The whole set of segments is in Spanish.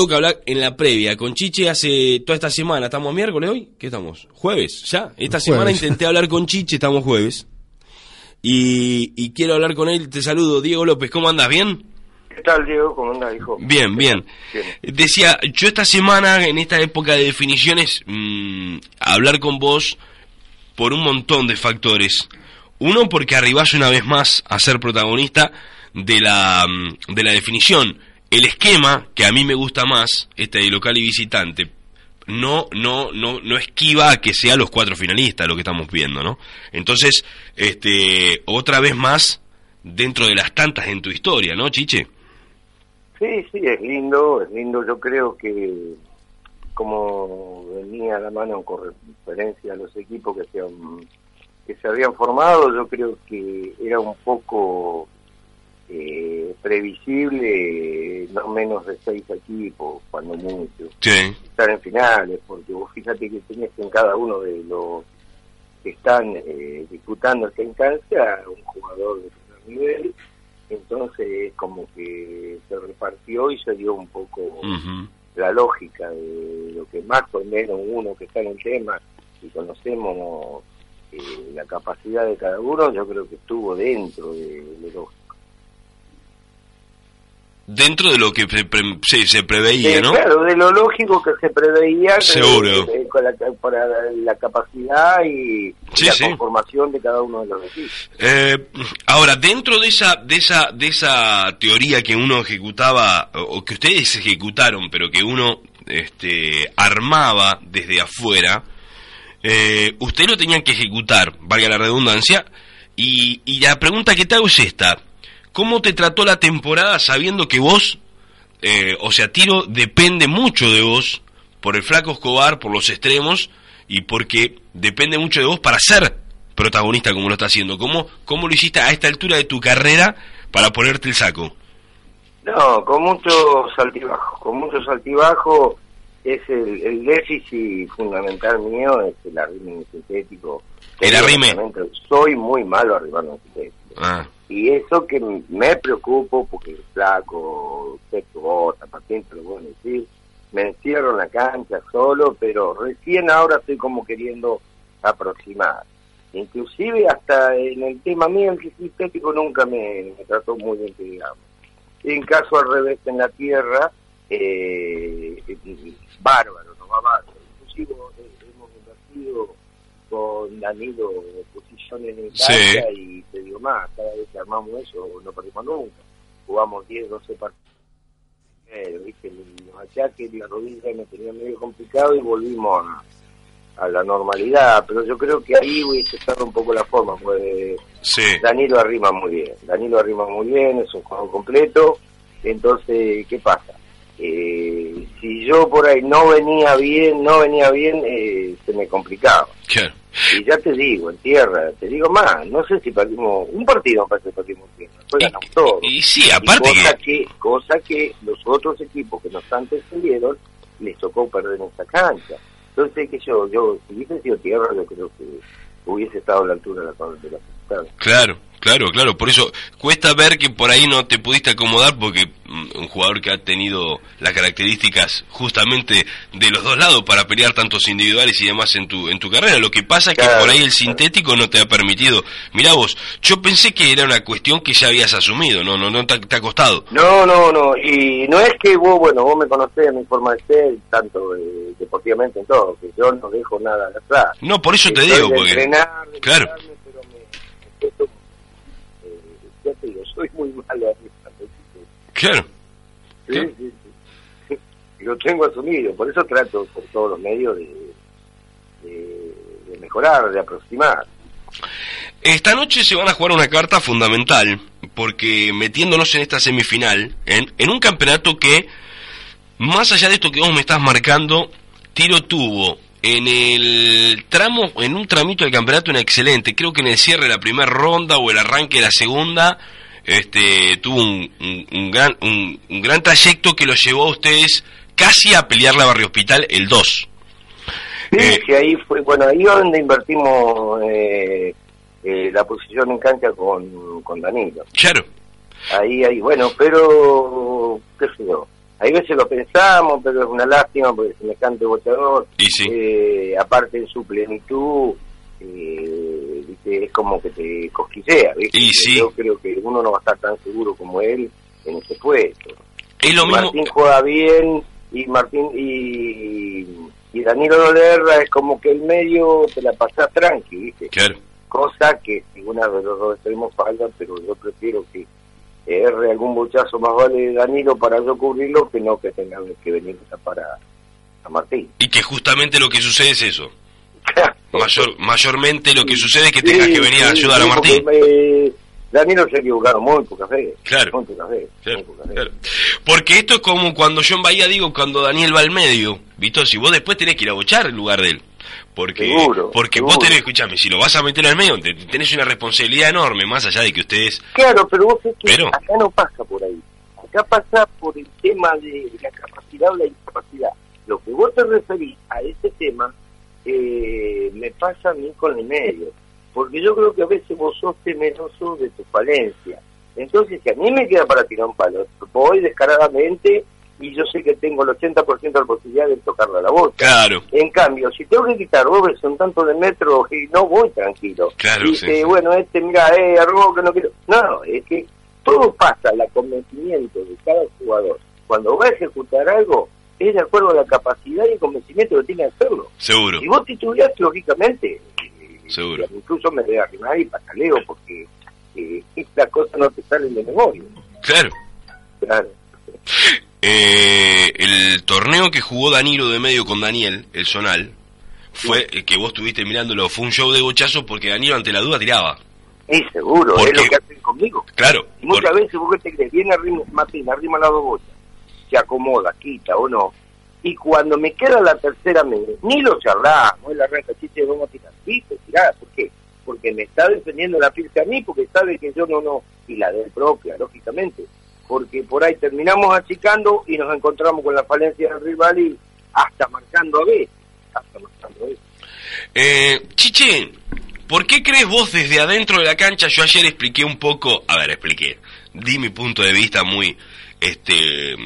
Tengo que hablar en la previa con Chiche hace toda esta semana. ¿Estamos miércoles hoy? ¿Qué estamos? ¿Jueves? ¿Ya? Esta semana intenté hablar con Chiche, estamos jueves. Y, quiero hablar con él. Te saludo, Diego López. ¿Cómo andas? ¿Bien? ¿Qué tal, Diego? ¿Cómo andas, hijo? Bien, bien. Decía, yo esta semana, en esta época de definiciones, mmm, hablar con vos por un montón de factores. Uno, porque arribás una vez más a ser protagonista de la, mm, de la definición el esquema que a mí me gusta más, este de local y visitante, no, no, no, no esquiva a que sean los cuatro finalistas lo que estamos viendo, ¿no? Entonces, este, otra vez más dentro de las tantas en tu historia, ¿no, Chiche? Sí, sí, es lindo, es lindo. Yo creo que como venía la mano con referencia a los equipos que se, que se habían formado, yo creo que era un poco eh, previsible no menos de seis equipos, cuando mucho. Estar en finales, porque vos fíjate que tenés en cada uno de los que están eh, disputando esta instancia un jugador de primer nivel, entonces como que se repartió y se dio un poco la lógica de lo que más o menos uno que está en el tema y conocemos eh, la capacidad de cada uno, yo creo que estuvo dentro de, de los dentro de lo que se, se preveía, ¿no? Claro, de lo lógico que se preveía. Seguro. con la, para la capacidad y, la conformación de cada uno de los equipos. Eh, ahora, dentro de esa, de esa, de esa teoría que uno ejecutaba, o que ustedes ejecutaron, pero que uno este, armaba desde afuera, eh, usted lo tenían que ejecutar, valga la redundancia, y, y la pregunta que te hago es esta ¿Cómo te trató la temporada sabiendo que vos, eh, o sea, Tiro depende mucho de vos, por el flaco Escobar, por los extremos, y porque depende mucho de vos para ser protagonista como lo está haciendo? ¿Cómo, cómo lo hiciste a esta altura de tu carrera para ponerte el saco? No, con mucho saltibajo, con mucho saltibajo es el, el déficit fundamental mío, es el arrime sintético. ¿El arrime? Soy muy malo arribando sintético. Ah y eso que me preocupo porque flaco, sexo, bota, paciente, lo a decir, me encierro en la cancha solo, pero recién ahora estoy como queriendo aproximar. Inclusive hasta en el tema mío, el sintético nunca me, trató muy bien, digamos. En caso al revés en la tierra, eh, bárbaro, no va bárbaro. Inclusive hemos invertido con Danilo posiciones en cancha y te digo más, cada vez que armamos eso no perdimos nunca. Jugamos 10, 12 partidos. Eh, ¿viste? Los achaques la rodilla me tenían medio complicado y volvimos a, a, la normalidad, pero yo creo que ahí hubiese estado un poco la forma, pues Danilo arrima muy bien, Danilo arrima muy bien, es un juego completo, entonces, ¿qué pasa? Eh, si yo por ahí no venía bien, no venía bien, eh, se me complicaba. Y ya te digo, en tierra, te digo más, no sé si perdimos, un partido me parece que perdimos tierra, después ganamos todo. Y sí, aparte cosa que... Cosa que los otros equipos que nos antecedieron les tocó perder en esa cancha. Entonces, que yo, yo, si hubiese sido tierra, yo creo que hubiese estado a la altura de la, de la Claro, Claro, claro, por eso cuesta ver que por ahí no te pudiste acomodar porque mm, un jugador que ha tenido las características justamente de los dos lados para pelear tantos individuales y demás en tu en tu carrera. Lo que pasa es que por ahí el sintético no te ha permitido. Mirá vos, yo pensé que era una cuestión que ya habías asumido, no no no te, ha costado. No, no, no, y no es que vos, bueno, vos me conocés mi forma de ser, tanto eh, deportivamente en todo, que yo no dejo nada atrás. No, por eso te digo, porque claro. Soy muy malo Claro. Sí, Lo tengo asumido, por eso trato por todos los medios de, de, mejorar, de aproximar. Esta noche se van a jugar una carta fundamental, porque metiéndonos en esta semifinal, en, en un campeonato que, más allá de esto que vos me estás marcando, Tiro tuvo en el tramo, en un tramito del campeonato, una excelente. Creo que en el cierre de la primera ronda o el arranque de la segunda, este, tuvo un, gran, un, gran trayecto que lo llevó a ustedes casi a pelear la Barrio Hospital el 2. Sí, eh, ahí fue, bueno, ahí donde invertimos eh, eh, la posición en cancha con, con Danilo. Claro. Ahí, ahí, bueno, pero, qué sé yo, Hay veces lo pensamos, pero es una lástima porque se me cante bochador. Eh, aparte en su plenitud, eh, es como que te cosquillea. Yo creo que uno no va a estar tan seguro como él en ese puesto. Martín juega bien y Martín y, y Danilo Dolerra es como que el medio te la pasa tranqui, ¿viste? Cosa que una de los dos extremos falta, pero yo prefiero que erre algún bochazo más vale Danilo para yo cubrirlo que no que tenga que venir a para a Martín. Y que justamente lo que sucede es eso. Mayor, mayormente lo que sucede es que tengas que venir a ayudar a Martín. Danilo se equivocaron muy pocas veces. Claro. Porque esto es como cuando yo en Bahía digo, cuando Daniel va al medio, ¿viste? Si vos después tenés que ir a bochar el lugar de él. Porque, porque vos tenés, escuchame, si lo vas a meter al medio, tenés una responsabilidad enorme, más allá de que ustedes... Claro, pero vos es que acá no pasa por ahí. Acá pasa por el tema de la capacidad o la incapacidad. Lo que vos te referís a ese tema, eh, me pasa a mí con el medio porque yo creo que a veces vos sos temeroso de tu falencia. Entonces, si a mí me queda para tirar un palo, voy descaradamente y yo sé que tengo el 80% de la posibilidad de tocarla a la boca. Claro. En cambio, si tengo que quitar vos son tanto de metro y no voy tranquilo. Claro, Dice, bueno, este, mira, eh, algo que no quiero. No, es que todo pasa, el convencimiento de cada jugador. Cuando va a ejecutar algo, es de acuerdo a la capacidad y el convencimiento que tiene de hacerlo. Seguro. Y vos titubeás, lógicamente, Seguro. Incluso me voy a arrimar y pataleo porque eh, estas cosas no te salen de memoria. Claro. Claro. Eh, el torneo que jugó Danilo de medio con Daniel, el Zonal, fue el que vos estuviste mirándolo, fue un show de bochazos porque Danilo ante la duda tiraba. Sí, seguro, es lo que hacen conmigo. Claro. Y muchas veces vos que te crees, viene arriba, Martín, arrima las dos bochas, se acomoda, quita o no, y cuando me queda la tercera ni lo charlamos, la arranca, chiste, vamos a tirar, ¿viste? Tirá, ¿por qué? Porque me está defendiendo la firma a mí, porque sabe que yo no, no, y la de propia, lógicamente, porque por ahí terminamos achicando y nos encontramos con la falencia del rival y hasta marcando a veces, hasta marcando a veces. Eh, Chiche, ¿por qué crees vos desde adentro de la cancha? Yo ayer expliqué un poco, a ver, expliqué, di mi punto de vista muy, este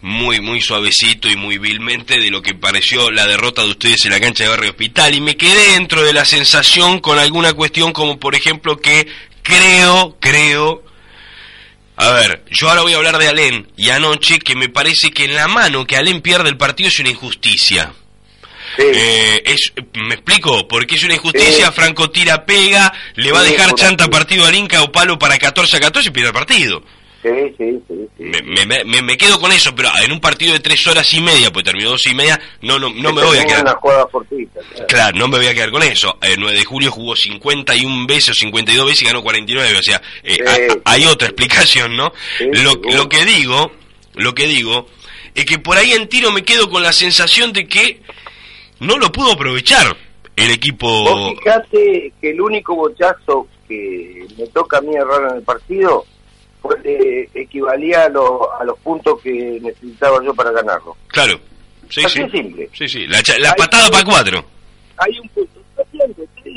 muy, muy suavecito y muy vilmente de lo que pareció la derrota de ustedes en la cancha de Barrio Hospital. Y me quedé dentro de la sensación con alguna cuestión como por ejemplo que creo, creo, a ver, yo ahora voy a hablar de Alén y anoche que me parece que en la mano que Alén pierde el partido es una injusticia. Eh, es, ¿Me explico? Porque es una injusticia, Franco tira, pega, le va a dejar chanta partido al Inca o palo para 14 a 14 y pierde el partido. Sí, sí, sí. Me, me, me, quedo con eso, pero en un partido de tres horas y media, pues terminó dos y media, no, no, no me voy a quedar. Una jugada claro. no me voy a quedar con eso. El 9 de julio jugó 51 veces o 52 veces y ganó 49, o sea, eh, hay otra explicación, ¿no? lo, lo que digo, lo que digo, es que por ahí en tiro me quedo con la sensación de que no lo pudo aprovechar el equipo. Vos fijate que el único bochazo que me toca a mí errar en el partido pues, equivalía a, a los puntos que necesitaba yo para ganarlo. Claro, sí, Así sí. simple. Sí, sí, la, la patada para cuatro. Hay un punto,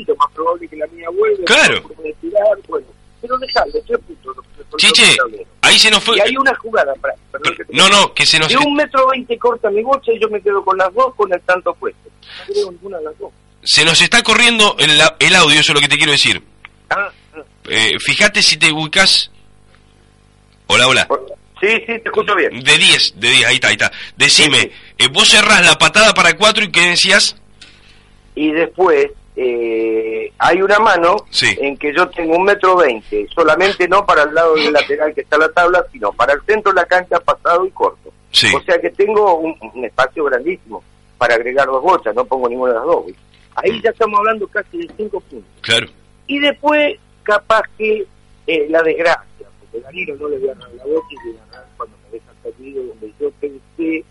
lo más probable que la mía vuelva. Claro. Tirar, bueno, pero dejando, tres puntos. Chiche, ahí se nos fue. Y hay una jugada, perdón, que no, no, que se nos. De un metro veinte corta mi bocha y yo me quedo con las dos con el tanto puesto. No creo ninguna de las dos. Se nos está corriendo el, el audio, eso es lo que te quiero decir. Ah, ah. Eh, fíjate si te ubicas Hola, hola. Sí, sí, te escucho bien. De 10, de 10, ahí está, ahí está. Decime, eh, vos cerrás la patada para 4 y qué decías? Y después eh, hay una mano en que yo tengo un metro veinte, solamente no para el lado del lateral que está la tabla, sino para el centro de la cancha pasado y corto. O sea que tengo un, espacio grandísimo para agregar dos bochas, no pongo ninguna de las dos. Ahí mm. ya estamos hablando casi de cinco puntos. Claro. Y después, capaz que eh, la desgracia Danilo no le voy a la boca y ganar cuando me dejan perdido donde yo pensé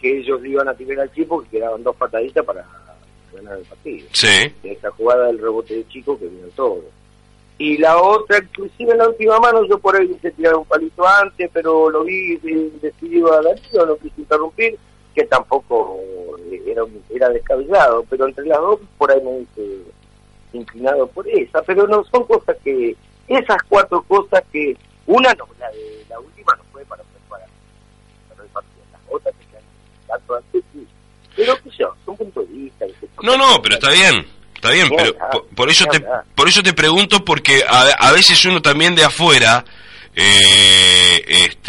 que ellos iban a tirar al chico que quedaban dos pataditas para ganar el partido. Sí. esa jugada del rebote de chico que vino todo. Y la otra, inclusive en la última mano, yo por ahí hice tirar un palito antes, pero lo vi decidido a Danilo, no quise interrumpir, que tampoco era, era descabellado, pero entre las dos por ahí me hice inclinado por esa, pero no son cosas que, esas cuatro cosas que una, no, la, de, la última no fue para para, para el partido. Las otras que tanto antes, sí. Pero, qué sé yo, son puntos de vista. No, no, pero está bien está bien, pero por, eso te por eso te pregunto porque a, a veces uno también de afuera eh,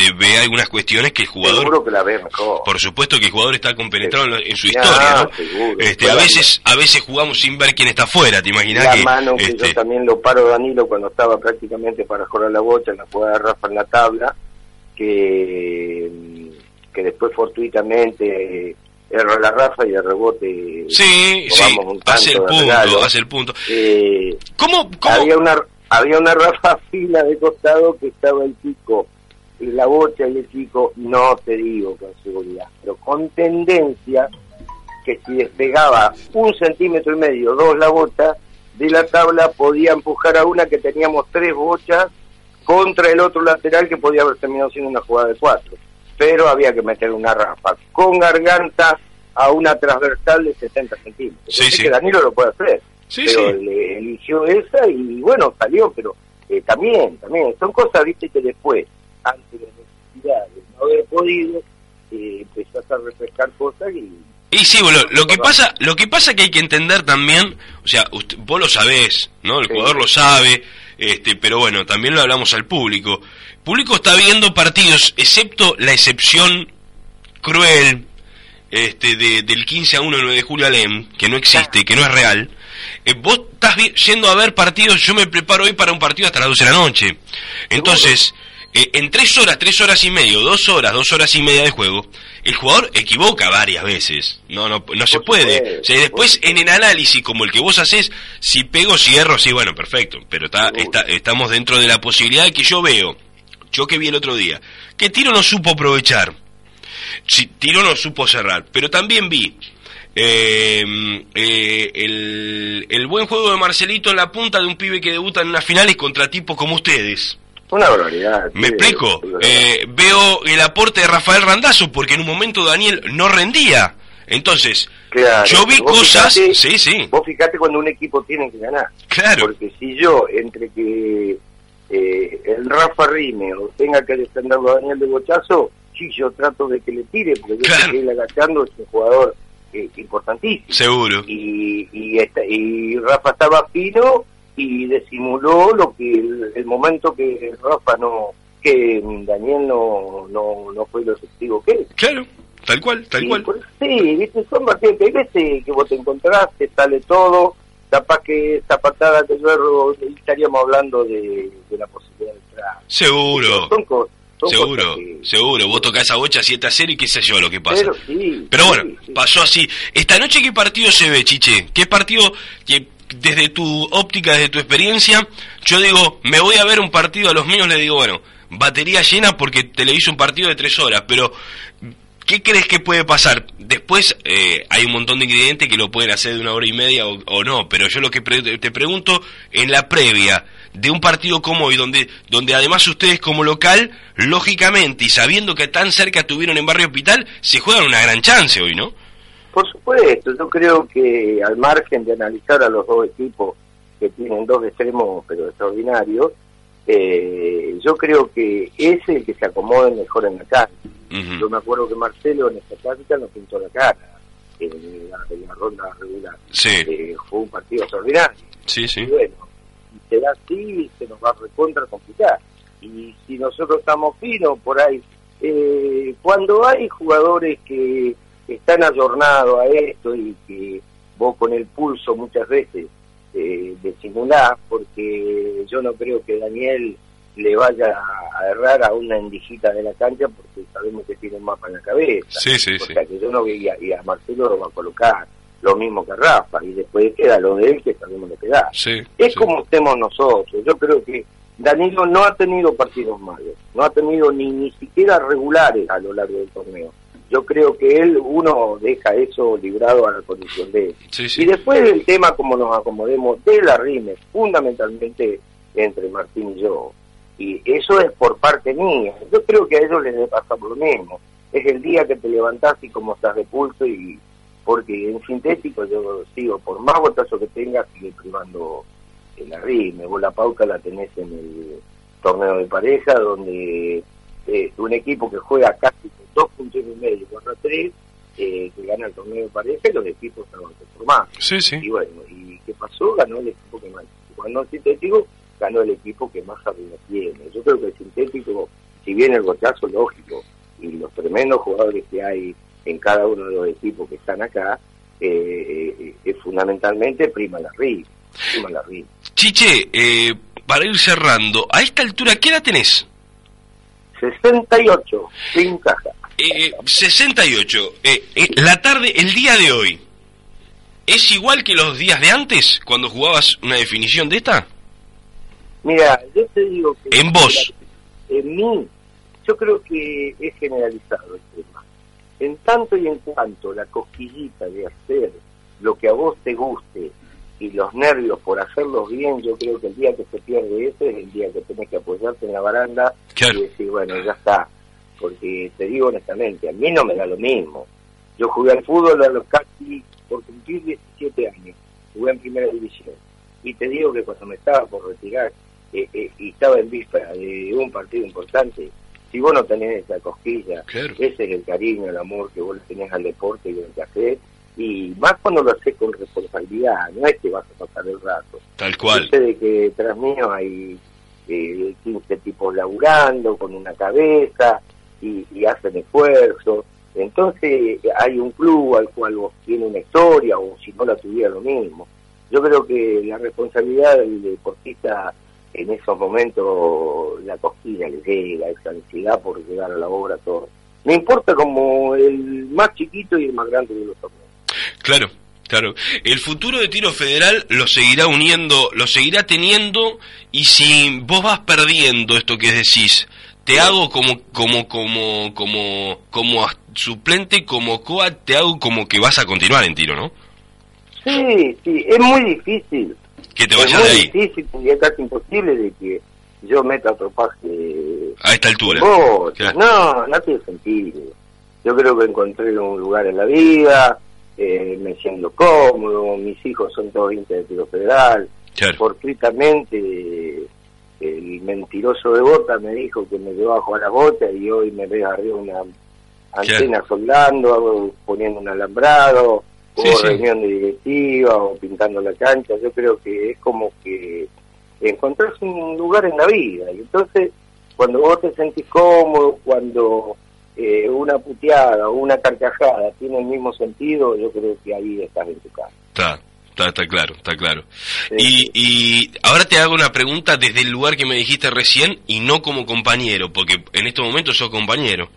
este, ve algunas cuestiones que el jugador que la ve mejor. por supuesto que el jugador está compenetrado en, su historia ¿no? este, a veces a veces jugamos sin ver quién está afuera te imaginas la que, mano que yo este, también lo paro Danilo cuando estaba prácticamente para jugar la bocha en la jugada de Rafa en la tabla que que después fortuitamente erra la Rafa y el rebote sí sí hace el punto hace el punto eh, ¿Cómo, cómo? había una había una Rafa fila de costado que estaba el chico y la bocha y el chico, no te digo con seguridad, pero con tendencia que si despegaba un centímetro y medio, dos la bocha, de la tabla podía empujar a una que teníamos tres bochas contra el otro lateral que podía haber terminado siendo una jugada de cuatro. Pero había que meter una Rafa con garganta a una transversal de 60 centímetros. Sí, sí. que Danilo lo puede hacer Sí, pero sí. le eligió esa y bueno, salió, pero eh, también, también, son cosas, viste, que después, ante la necesidad de no haber podido, eh, empezás a refrescar cosas y... Y sí, boludo, lo que pasa, lo que pasa que hay que entender también, o sea, usted- vos lo sabés, ¿no? El Sí. jugador lo sabe, este, pero bueno, también lo hablamos al público. El público está viendo partidos, excepto la excepción cruel este, de- del 15 a 1 el 9 de julio Alem, que no existe, que no es real. Eh, vos estás yendo a ver partidos, yo me preparo hoy para un partido hasta las 12 de la noche. Entonces, eh, en tres horas, tres horas y medio, dos horas, dos horas y media de juego, el jugador equivoca varias veces. No, no, no se puede. O sea, después en el análisis como el que vos haces, si pego, si erro, sí, bueno, perfecto. Pero está, está- estamos dentro de la posibilidad de que yo veo, yo que vi el otro día, que Tiro no supo aprovechar. Si, Tiro no supo cerrar, pero también vi eh, eh, el, el buen juego de Marcelito en la punta de un pibe que debuta en unas finales contra tipos como ustedes. Una barbaridad. ¿Me sí, explico? Eh, veo el aporte de Rafael Randazo porque en un momento Daniel no rendía. Entonces, Claro, yo vi cosas... fijate- sí, sí, Vos fijate cuando un equipo tiene que ganar. claro. Porque si yo, entre que eh, el Rafa rime o tenga que defenderlo a Daniel de Bochazo, sí, yo trato de que le tire, porque yo Claro. sé que él agachando es un jugador eh, importantísimo. Seguro. Y, y, esta- y Rafa estaba fino y disimuló lo que el, el momento que Rafa no, que Daniel no, no, no fue lo efectivo que es. Claro, tal cual, tal Sí, cual. sí, viste, son que hay veces que vos te encontrás, te sale todo, capaz que esa patada que yo erro, estaríamos hablando de, de la posibilidad de entrar. Seguro, Son seguro, que- seguro. Vos tocás esa bocha 7 a 0 y qué sé yo lo que pasa. Pero sí. Pero bueno, sí. pasó así. Esta noche, ¿qué partido se ve, Chiche? ¿Qué partido que desde tu óptica, desde tu experiencia, yo digo, me voy a ver un partido a los míos, le digo, bueno, batería llena porque televiso un partido de tres horas, pero ¿qué crees que puede pasar? Después eh, hay un montón de ingredientes que lo pueden hacer de una hora y media o, no, pero yo lo que te pregunto, en la previa de un partido como hoy, donde, donde además ustedes como local, lógicamente, y sabiendo que tan cerca tuvieron en Barrio Hospital, se juegan una gran chance hoy, ¿no? Por supuesto, yo creo que al margen de analizar a los dos equipos que tienen dos extremos pero extraordinarios, eh, yo creo que es el que se acomoda mejor en la cancha. Ujú. Yo me acuerdo que Marcelo en esta táctica nos pintó la cara en la, en la ronda regular. Sí, Eh, fue un partido extraordinario. sí, Y bueno, será así, se nos va a recontra complicar. Y si nosotros estamos finos por ahí, eh, cuando hay jugadores que están ayornados a esto y que vos con el pulso muchas veces eh, disimulás, porque yo no creo que Daniel le vaya a errar a una endijita de la cancha porque sabemos que tiene un mapa en la cabeza. Sí, sí, O sí. sea que yo no veía, y a Marcelo lo va a colocar lo mismo que a Rafa, y después queda lo de él que sabemos lo que da. Sí, Es como estemos nosotros. Yo creo que Danilo no ha tenido partidos malos, no ha tenido ni, ni siquiera regulares a lo largo del torneo. Yo creo que él, uno deja eso librado a la condición de él. Sí, Y después del tema, como nos acomodemos, de la rime, fundamentalmente entre Martín y yo. Y eso es por parte mía. Yo creo que a ellos les debe pasar lo mismo. Es el día que te levantás y como estás de pulso y porque en sintético yo sigo, por más botazo que tengas, sigue privando el arrime. Vos la pauta la tenés en el torneo de pareja, donde eh, un equipo que juega casi con dos puntos y medio contra tres, eh, que gana el torneo de pareja y los equipos estaban conformados. Sí, sí. Y bueno, ¿y qué pasó? Ganó el equipo que más, cuando el sintético, ganó el equipo que más arriba tiene. Yo creo que el sintético, si bien el bochazo lógico y los tremendos jugadores que hay en cada uno de los equipos que están acá, eh, eh, fundamentalmente prima la RIF. Prima la RIF. Chiche, eh, para ir cerrando, a esta altura, ¿qué edad tenés? 68, sin caja. Eh, 68. Eh, eh, la tarde, el día de hoy, ¿es igual que los días de antes, cuando jugabas una definición de esta? Mira, yo te digo que... En vos. En mí, yo creo que es generalizado el tema. En tanto y en cuanto la cosquillita de hacer lo que a vos te guste y los nervios por hacerlos bien, yo creo que el día que se pierde ese es el día que tenés que apoyarte en la baranda y decir, bueno, ya está. Porque te digo honestamente, a mí no me da lo mismo. Yo jugué al fútbol a los casi por cumplir 17 años, jugué en primera división. Y te digo que cuando me estaba por retirar eh, eh, y estaba en víspera de un partido importante, si vos no tenés esa cosquilla, ese es el cariño, el amor que vos le tenés al deporte y al café, y más cuando lo haces con responsabilidad, no es que vas a pasar el rato. Tal cual. Yo sé de que tras mío hay eh, 15 tipos laburando con una cabeza y, hacen esfuerzo. Entonces hay un club al cual vos tiene una historia o si no la tuviera lo mismo. Yo creo que la responsabilidad del deportista en esos momentos la cosquilla le llega, esa ansiedad por llegar a la obra todo. Me importa como el más chiquito y el más grande de los torneos. Claro, claro. El futuro de tiro federal lo seguirá uniendo, lo seguirá teniendo y si vos vas perdiendo esto que decís, te hago como como como como como suplente como coa te hago como que vas a continuar en tiro, ¿no? Sí, sí, es muy difícil. Que te vayas de ahí. Es muy difícil y es casi imposible de que yo meta otro paje a esta altura. No, no tiene sentido. Yo creo que encontré un lugar en la vida, eh, me siento cómodo, mis hijos son todos hinchas de tiro federal. Fortuitamente el mentiroso de Bota me dijo que me llevaba a jugar a Bota y hoy me ve arriba una antena soldando, poniendo un alambrado, o reunión de directiva o pintando la cancha. Yo creo que es como que encontrás un lugar en la vida y entonces cuando vos te sentís cómodo, cuando eh, una puteada o una carcajada tiene el mismo sentido, yo creo que ahí estás en tu casa. Está, está, está claro, está claro. Y, y ahora te hago una pregunta desde el lugar que me dijiste recién y no como compañero, porque en estos momentos sos compañero.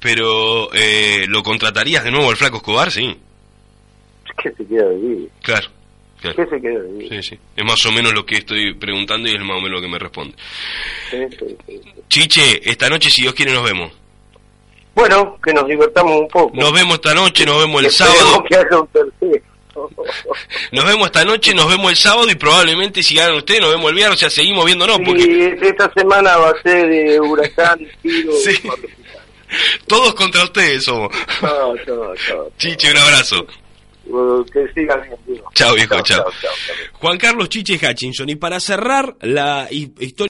Pero, eh, ¿lo contratarías de nuevo al Flaco Escobar? Sí. ¿Qué se queda vivir? Claro. Claro. ¿Qué se queda vivir? Sí, sí. Es más o menos lo que estoy preguntando y es más o menos lo que me responde. Chiche, esta noche, si Dios quiere, nos vemos. Bueno, que nos divertamos un poco. Nos vemos esta noche, nos vemos el sábado. Nos vemos esta noche, nos vemos el sábado y probablemente si ganan ustedes nos vemos el viernes, o sea, seguimos viéndonos. Porque... esta semana va a ser de huracán, tiro, Todos contra ustedes somos. No, no, Chiche, un abrazo. Que sigan bien. Chao, viejo, chao. Juan Carlos Chiche Hutchinson. Y para cerrar la historia...